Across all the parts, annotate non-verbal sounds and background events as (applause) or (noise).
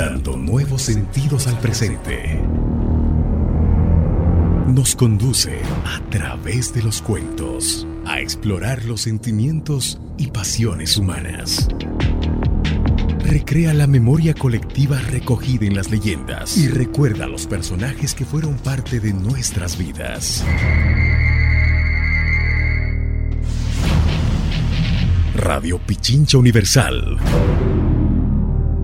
dando nuevos sentidos al presente. Nos conduce a través de los cuentos a explorar los sentimientos y pasiones humanas. Recrea la memoria colectiva recogida en las leyendas y recuerda los personajes que fueron parte de nuestras vidas. Radio Pichincha Universal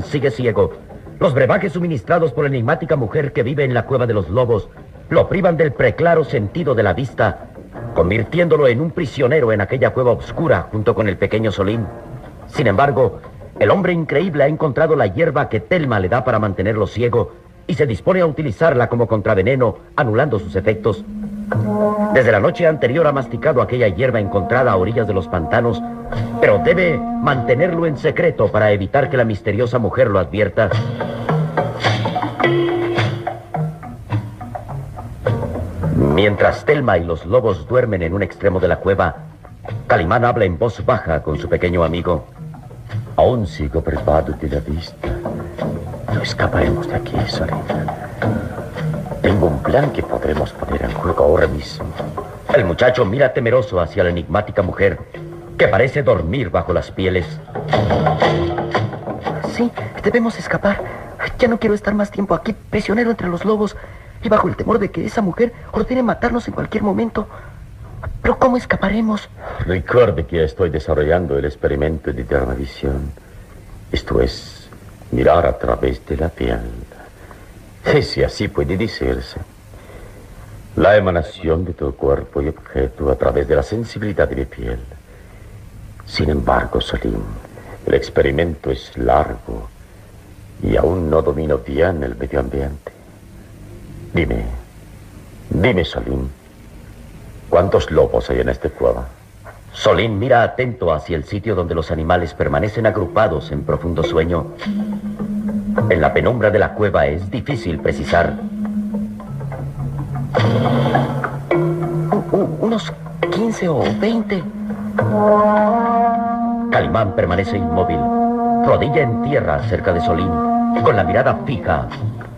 Sigue ciego. Los brebajes suministrados por la enigmática mujer que vive en la cueva de los lobos lo privan del preclaro sentido de la vista, convirtiéndolo en un prisionero en aquella cueva oscura junto con el pequeño Solín. Sin embargo, el hombre increíble ha encontrado la hierba que Telma le da para mantenerlo ciego y se dispone a utilizarla como contraveneno, anulando sus efectos. Desde la noche anterior ha masticado aquella hierba encontrada a orillas de los pantanos, pero debe mantenerlo en secreto para evitar que la misteriosa mujer lo advierta. Mientras Telma y los lobos duermen en un extremo de la cueva, Calimán habla en voz baja con su pequeño amigo. Aún sigo privado de la vista. No escaparemos de aquí, Solina. Tengo un plan que podremos poner en juego ahora mismo. El muchacho mira temeroso hacia la enigmática mujer, que parece dormir bajo las pieles. Sí, debemos escapar. Ya no quiero estar más tiempo aquí, prisionero entre los lobos, y bajo el temor de que esa mujer ordene matarnos en cualquier momento. Pero ¿cómo escaparemos? Recuerde que estoy desarrollando el experimento de dermavisión. Esto es mirar a través de la piel. Si así puede decirse. La emanación de tu cuerpo y objeto a través de la sensibilidad de mi piel. Sin embargo, Salim, el experimento es largo y aún no domino bien el medio ambiente. Dime, dime, Salim, ¿cuántos lobos hay en esta cueva? Solín mira atento hacia el sitio donde los animales permanecen agrupados en profundo sueño. En la penumbra de la cueva es difícil precisar. U- u- unos 15 o 20. Calimán permanece inmóvil, rodilla en tierra cerca de Solín, con la mirada fija,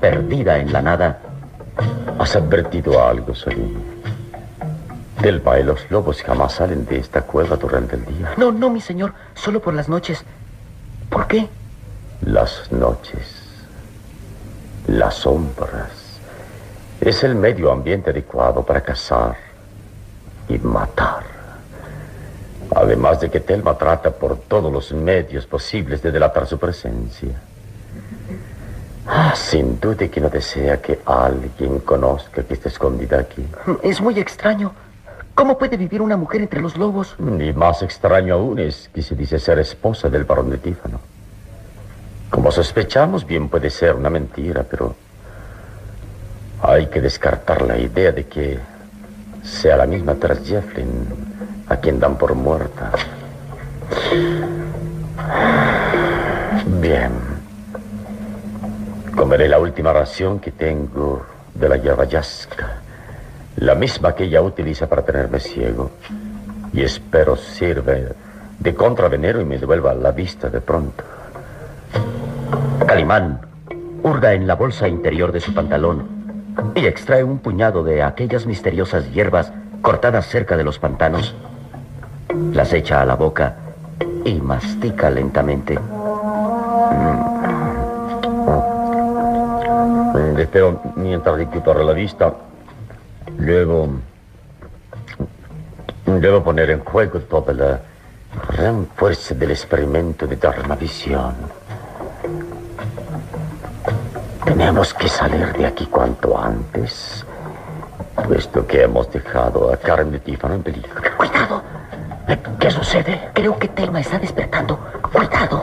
perdida en la nada. Has advertido algo, Solín. Telma y los lobos jamás salen de esta cueva durante el día. No, no, mi señor, solo por las noches. ¿Por qué? Las noches, las sombras, es el medio ambiente adecuado para cazar y matar. Además de que Telma trata por todos los medios posibles de delatar su presencia. Ah, sin duda que no desea que alguien conozca que está escondida aquí. Es muy extraño. ¿Cómo puede vivir una mujer entre los lobos? Y más extraño aún es que se dice ser esposa del barón de Tífano. Como sospechamos, bien puede ser una mentira, pero hay que descartar la idea de que sea la misma Tras Jefflin a quien dan por muerta. Bien. Comeré la última ración que tengo de la hierba yasca. La misma que ella utiliza para tenerme ciego. Y espero sirve de contravenero y me devuelva la vista de pronto. Calimán hurga en la bolsa interior de su pantalón y extrae un puñado de aquellas misteriosas hierbas cortadas cerca de los pantanos. Las echa a la boca y mastica lentamente. Espero mientras recupero la vista. Luego. Debo poner en juego toda la gran fuerza del experimento de Dharmavisión. Tenemos que salir de aquí cuanto antes, puesto que hemos dejado a Karen de Tífano en peligro. ¡Cuidado! ¿Qué sucede? Creo que Telma está despertando. ¡Cuidado!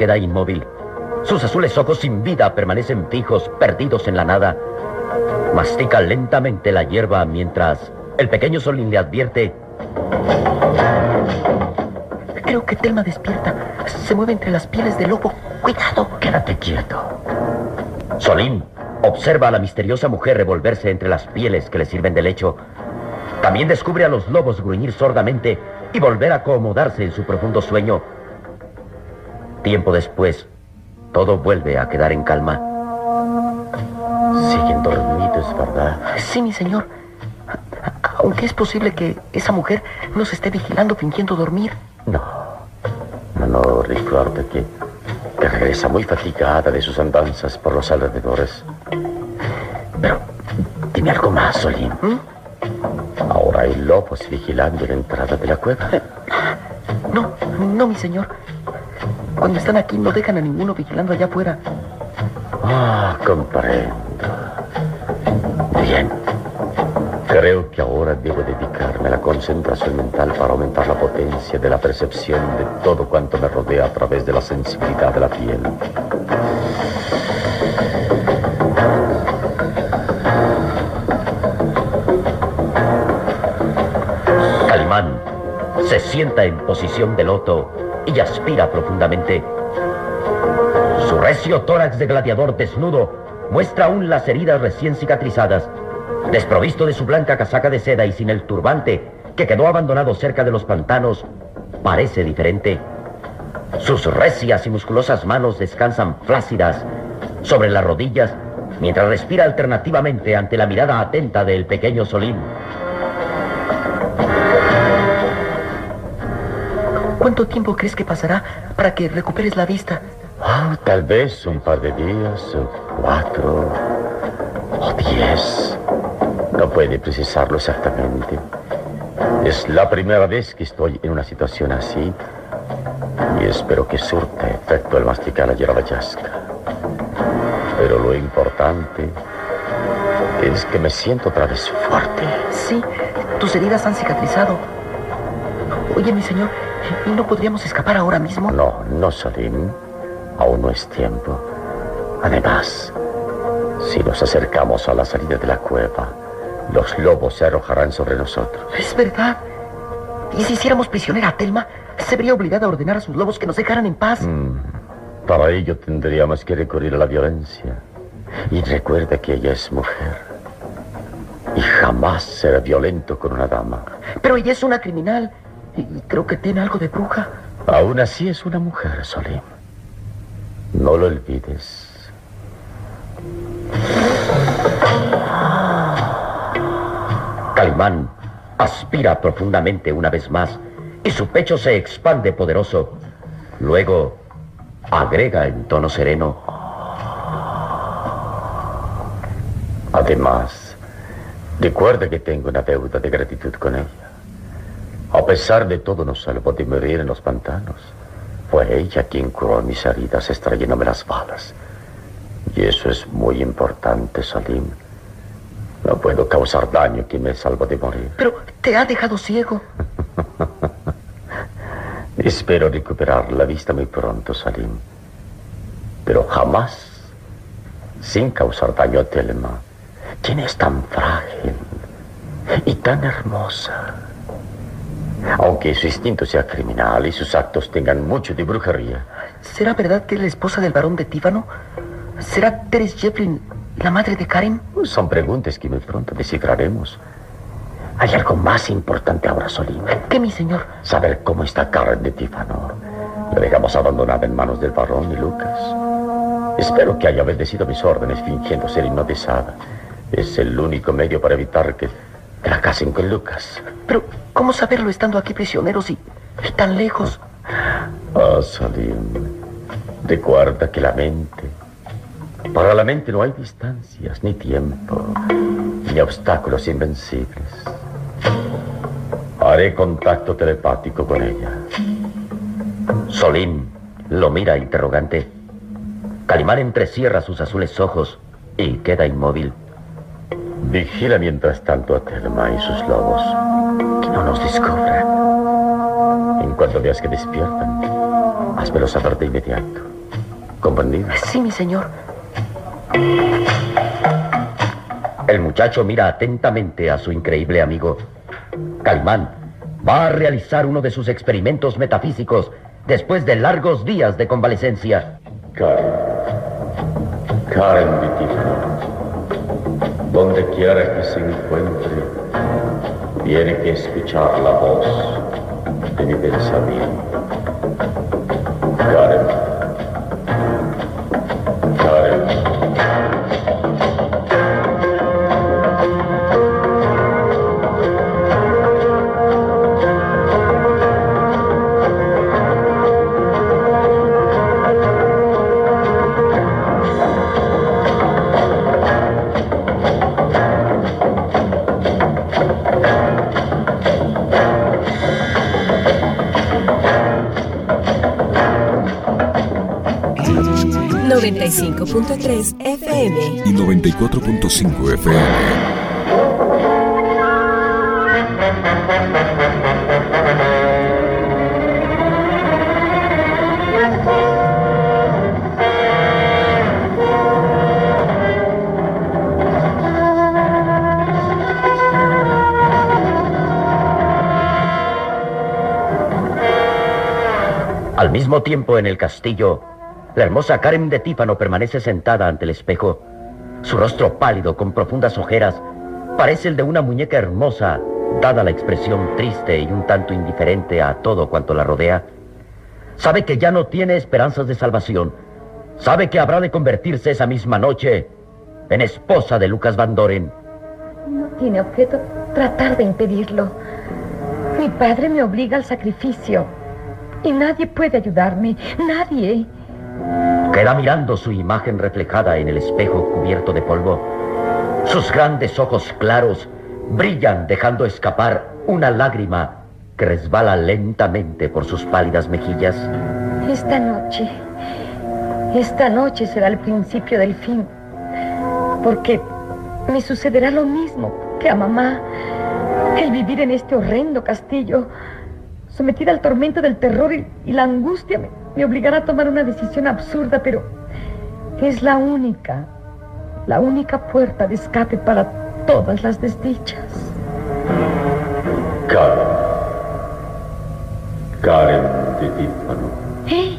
queda inmóvil. Sus azules ojos sin vida permanecen fijos, perdidos en la nada. Mastica lentamente la hierba mientras el pequeño Solín le advierte. Creo que Telma despierta. Se mueve entre las pieles del lobo. ¡Cuidado! Quédate quieto. Solín observa a la misteriosa mujer revolverse entre las pieles que le sirven de lecho. También descubre a los lobos gruñir sordamente y volver a acomodarse en su profundo sueño. Tiempo después, todo vuelve a quedar en calma. Siguen dormidos, ¿verdad? Sí, mi señor. Aunque es posible que esa mujer nos esté vigilando fingiendo dormir. No. No, no, recuerda que, que regresa muy fatigada de sus andanzas por los alrededores. Pero dime algo más, Solín. Ahora hay lobos vigilando la entrada de la cueva. (laughs) No, no, mi señor. Cuando están aquí no dejan a ninguno vigilando allá afuera. Ah, comprendo. Bien. Creo que ahora debo dedicarme a la concentración mental para aumentar la potencia de la percepción de todo cuanto me rodea a través de la sensibilidad de la piel. Calimán se sienta en posición de loto y aspira profundamente. Su recio tórax de gladiador desnudo muestra aún las heridas recién cicatrizadas. Desprovisto de su blanca casaca de seda y sin el turbante que quedó abandonado cerca de los pantanos, parece diferente. Sus recias y musculosas manos descansan flácidas sobre las rodillas mientras respira alternativamente ante la mirada atenta del pequeño Solín. ¿Cuánto tiempo crees que pasará para que recuperes la vista? Ah, tal vez un par de días, o cuatro, o diez. No puede precisarlo exactamente. Es la primera vez que estoy en una situación así. Y espero que surta efecto el masticar la hierba yasca. Pero lo importante es que me siento otra vez fuerte. Sí, tus heridas han cicatrizado. Oye, mi señor, ¿y no podríamos escapar ahora mismo? No, no, Salim. Aún no es tiempo. Además, si nos acercamos a la salida de la cueva, los lobos se arrojarán sobre nosotros. Es verdad. ¿Y si hiciéramos prisionera a Telma? Se vería obligada a ordenar a sus lobos que nos dejaran en paz. Mm, para ello tendríamos que recurrir a la violencia. Y recuerda que ella es mujer. Y jamás será violento con una dama. Pero ella es una criminal. Creo que tiene algo de bruja. Aún así es una mujer, Solim. No lo olvides. Calimán aspira profundamente una vez más y su pecho se expande poderoso. Luego agrega en tono sereno. Además, recuerda que tengo una deuda de gratitud con ella. A pesar de todo, nos salvó de morir en los pantanos. Fue ella quien curó mis heridas extrayéndome las balas. Y eso es muy importante, Salim. No puedo causar daño que me salvo de morir. Pero te ha dejado ciego. (laughs) Espero recuperar la vista muy pronto, Salim. Pero jamás sin causar daño a Telma, quien es tan frágil y tan hermosa. Aunque su instinto sea criminal y sus actos tengan mucho de brujería. ¿Será verdad que es la esposa del varón de Tífano? ¿Será Teres Jefflin la madre de Karen? Son preguntas que muy pronto descifraremos. Hay algo más importante ahora, Solim. ¿Qué, mi señor? Saber cómo está Karen de Tífano. La dejamos abandonada en manos del varón y Lucas. Espero que haya obedecido mis órdenes fingiendo ser hipnotizada. Es el único medio para evitar que, que la casen con Lucas. Pero, ¿cómo saberlo estando aquí prisioneros y, tan lejos? Ah, Salim. Recuerda que la mente. Para la mente no hay distancias, ni tiempo, ni obstáculos invencibles. Haré contacto telepático con ella. Solim lo mira interrogante. Calimán entrecierra sus azules ojos y queda inmóvil. Vigila mientras tanto a Telma y sus lobos. Que no nos descubran. En cuanto veas que despiertan, házmelo saber de inmediato. ¿Comprendido? Sí, mi señor. El muchacho mira atentamente a su increíble amigo. Calimán va a realizar uno de sus experimentos metafísicos después de largos días de convalecencia. Karen. Karen. Donde quiera que se encuentre, tiene que escuchar la voz de mi pensamiento. .3 FM y 94.5 FM. Al mismo tiempo en el castillo, la hermosa Karen de Tífano permanece sentada ante el espejo. Su rostro pálido, con profundas ojeras, parece el de una muñeca hermosa, dada la expresión triste y un tanto indiferente a todo cuanto la rodea. Sabe que ya no tiene esperanzas de salvación. Sabe que habrá de convertirse esa misma noche en esposa de Lucas Van Doren. No tiene objeto tratar de impedirlo. Mi padre me obliga al sacrificio. Y nadie puede ayudarme. Nadie. Queda mirando su imagen reflejada en el espejo cubierto de polvo. Sus grandes ojos claros brillan dejando escapar una lágrima que resbala lentamente por sus pálidas mejillas. Esta noche, esta noche será el principio del fin, porque me sucederá lo mismo que a mamá, el vivir en este horrendo castillo, sometida al tormento del terror y, y la angustia, me, me obligará a tomar una decisión absurda, pero es la única, la única puerta de escape para todas las desdichas. Karen. Karen de Tífano. ¿Eh?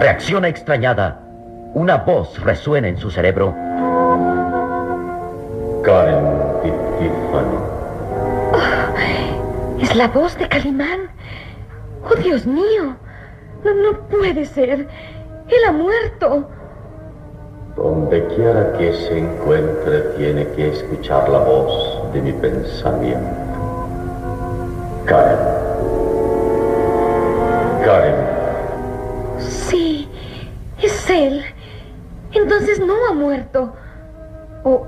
Reacciona extrañada. Una voz resuena en su cerebro. Karen de Tífano. Es la voz de Calimán. Oh, Dios mío. No, no puede ser. Él ha muerto. Donde quiera que se encuentre, tiene que escuchar la voz de mi pensamiento. Karen. Karen. Sí, es él. Entonces no ha muerto. O,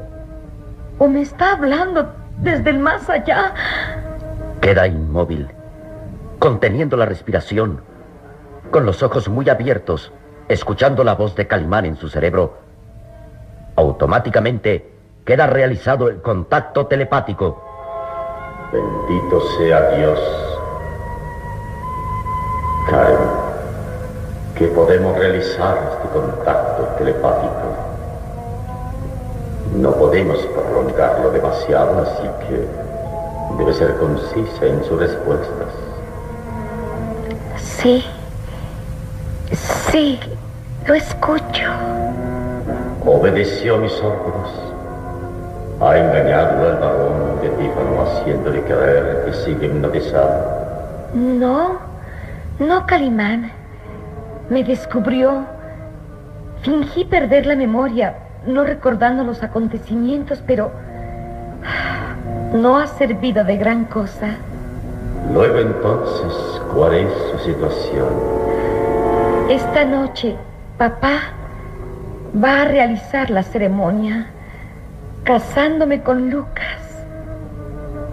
o me está hablando desde el más allá. Queda inmóvil, conteniendo la respiración, con los ojos muy abiertos, escuchando la voz de Calimán en su cerebro. Automáticamente queda realizado el contacto telepático. Bendito sea Dios. Karen, que podemos realizar este contacto telepático. No podemos prolongarlo demasiado, así que debe ser concisa en sus respuestas. Sí. Sí, lo escucho. Obedeció mis órdenes. Ha engañado al varón de Tífano haciéndole creer que sigue hipnotizado. No, no, Calimán. Me descubrió. Fingí perder la memoria, no recordando los acontecimientos, pero no ha servido de gran cosa. Luego entonces, ¿cuál es su situación? Esta noche, papá va a realizar la ceremonia casándome con Lucas.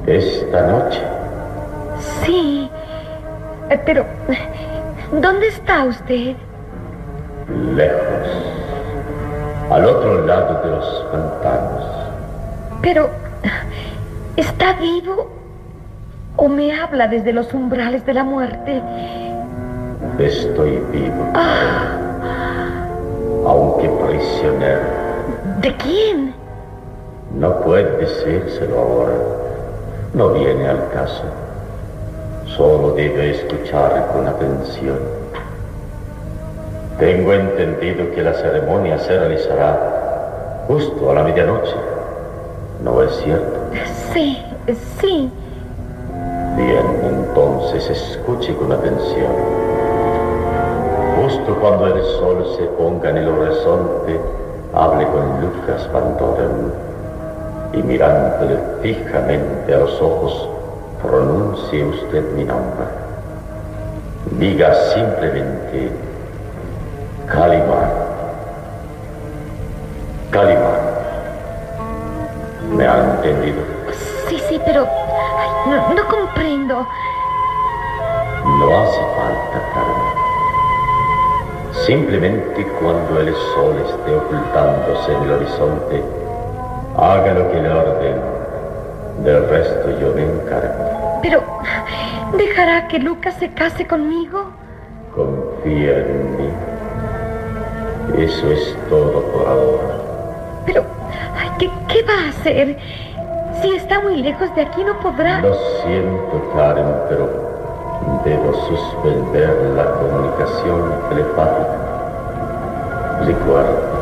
¿Esta noche? Sí, eh, pero ¿dónde está usted? Lejos. Al otro lado de los pantanos. Pero ¿está vivo o me habla desde los umbrales de la muerte? Estoy vivo. Ah, Aunque prisionero. ¿De quién? No puede decírselo ahora. No viene al caso. Solo debe escuchar con atención. Tengo entendido que la ceremonia se realizará justo a la medianoche. ¿No es cierto? Sí, sí. Bien, entonces escuche con atención. Justo cuando el sol se ponga en el horizonte, hable con Lucas Pantorum y mirándole fijamente a los ojos, pronuncie usted mi nombre. Diga simplemente Calimán. Calimán. ¿Me ha entendido? Sí, sí, pero no, no comprendo. No hace falta, Carmen. Simplemente cuando el sol esté ocultándose en el horizonte, haga lo que le ordeno. Del resto yo me encargo. Pero ¿dejará que Lucas se case conmigo? Confía en mí. Eso es todo por ahora. Pero ay, ¿qué, ¿qué va a hacer? Si está muy lejos de aquí no podrá. Lo siento, Karen, pero debo suspender la comunicación telepática. Recuerda,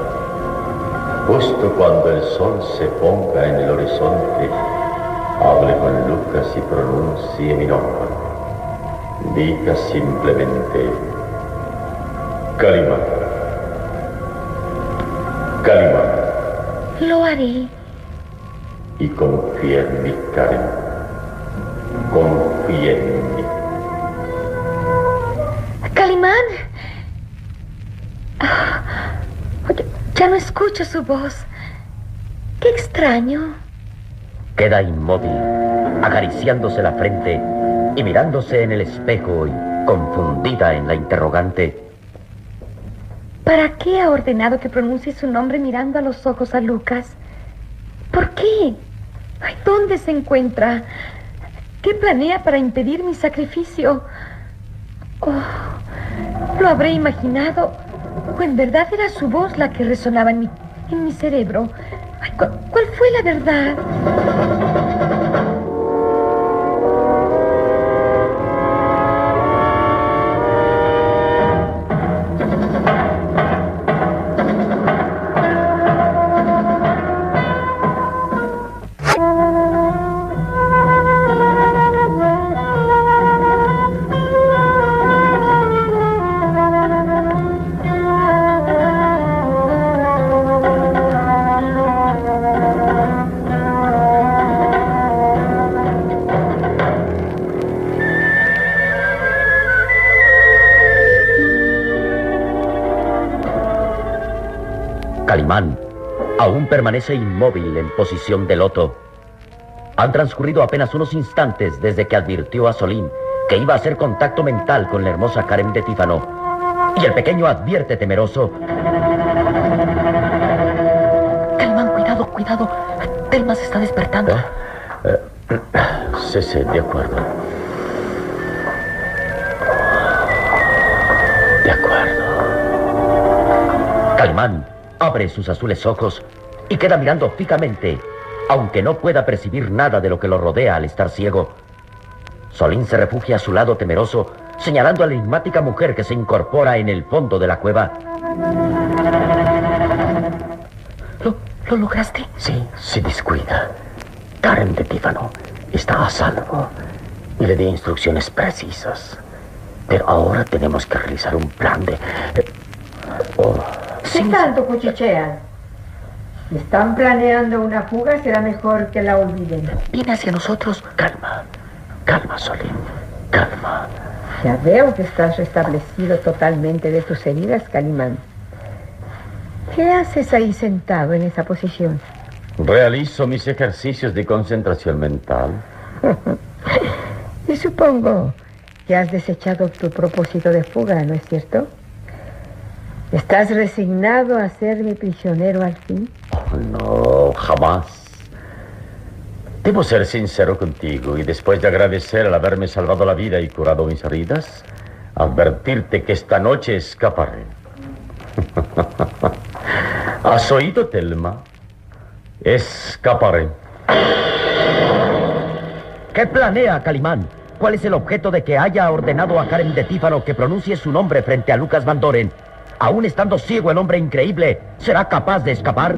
justo cuando el sol se ponga en el horizonte, hable con Lucas y pronuncie mi nombre. Diga simplemente Calimán. Calimán. Lo haré. Y confía en mí, Karen. Escucho su voz. Qué extraño. Queda inmóvil, acariciándose la frente, y mirándose en el espejo y confundida en la interrogante. ¿Para qué ha ordenado que pronuncie su nombre mirando a los ojos a Lucas? ¿Por qué? Ay, ¿Dónde se encuentra? ¿Qué planea para impedir mi sacrificio? Oh, ¿Lo habré imaginado? ¿O en verdad era su voz la que resonaba en mi, en mi cerebro? Ay, ¿cu- ¿Cuál fue la verdad? Aún permanece inmóvil en posición de loto. Han transcurrido apenas unos instantes desde que advirtió a Solín que iba a hacer contacto mental con la hermosa Karen de Tífano. Y el pequeño advierte temeroso. Calimán, cuidado, cuidado. Telma se está despertando. Sí, sí, de acuerdo. De acuerdo. Calimán abre sus azules ojos y queda mirando fijamente, aunque no pueda percibir nada de lo que lo rodea al estar ciego. Solín se refugia a su lado temeroso, señalando a la enigmática mujer que se incorpora en el fondo de la cueva. ¿Lo, lo lograste? Sí, se descuida. Karen de Tífano está a salvo y le di instrucciones precisas. Pero ahora tenemos que realizar un plan de... eh, oh, ¿Qué tanto cuchichean? Si están planeando una fuga, será mejor que la olviden. Viene hacia nosotros. calma, calma, Solín, calma. Ya veo que estás restablecido totalmente de tus heridas, Calimán. ¿Qué haces ahí sentado en esa posición? Realizo mis ejercicios de concentración mental. (laughs) Y supongo que has desechado tu propósito de fuga, ¿no es cierto? ¿Estás resignado a ser mi prisionero al fin? No, jamás. Debo ser sincero contigo y después de agradecer al haberme salvado la vida y curado mis heridas, advertirte que esta noche escaparé. (laughs) ¿Has oído, Telma? Escaparé. ¿Qué planea Calimán? ¿Cuál es el objeto de que haya ordenado a Karen de Tífano que pronuncie su nombre frente a Lucas Van Doren? Aún estando ciego el hombre increíble, ¿será capaz de escapar?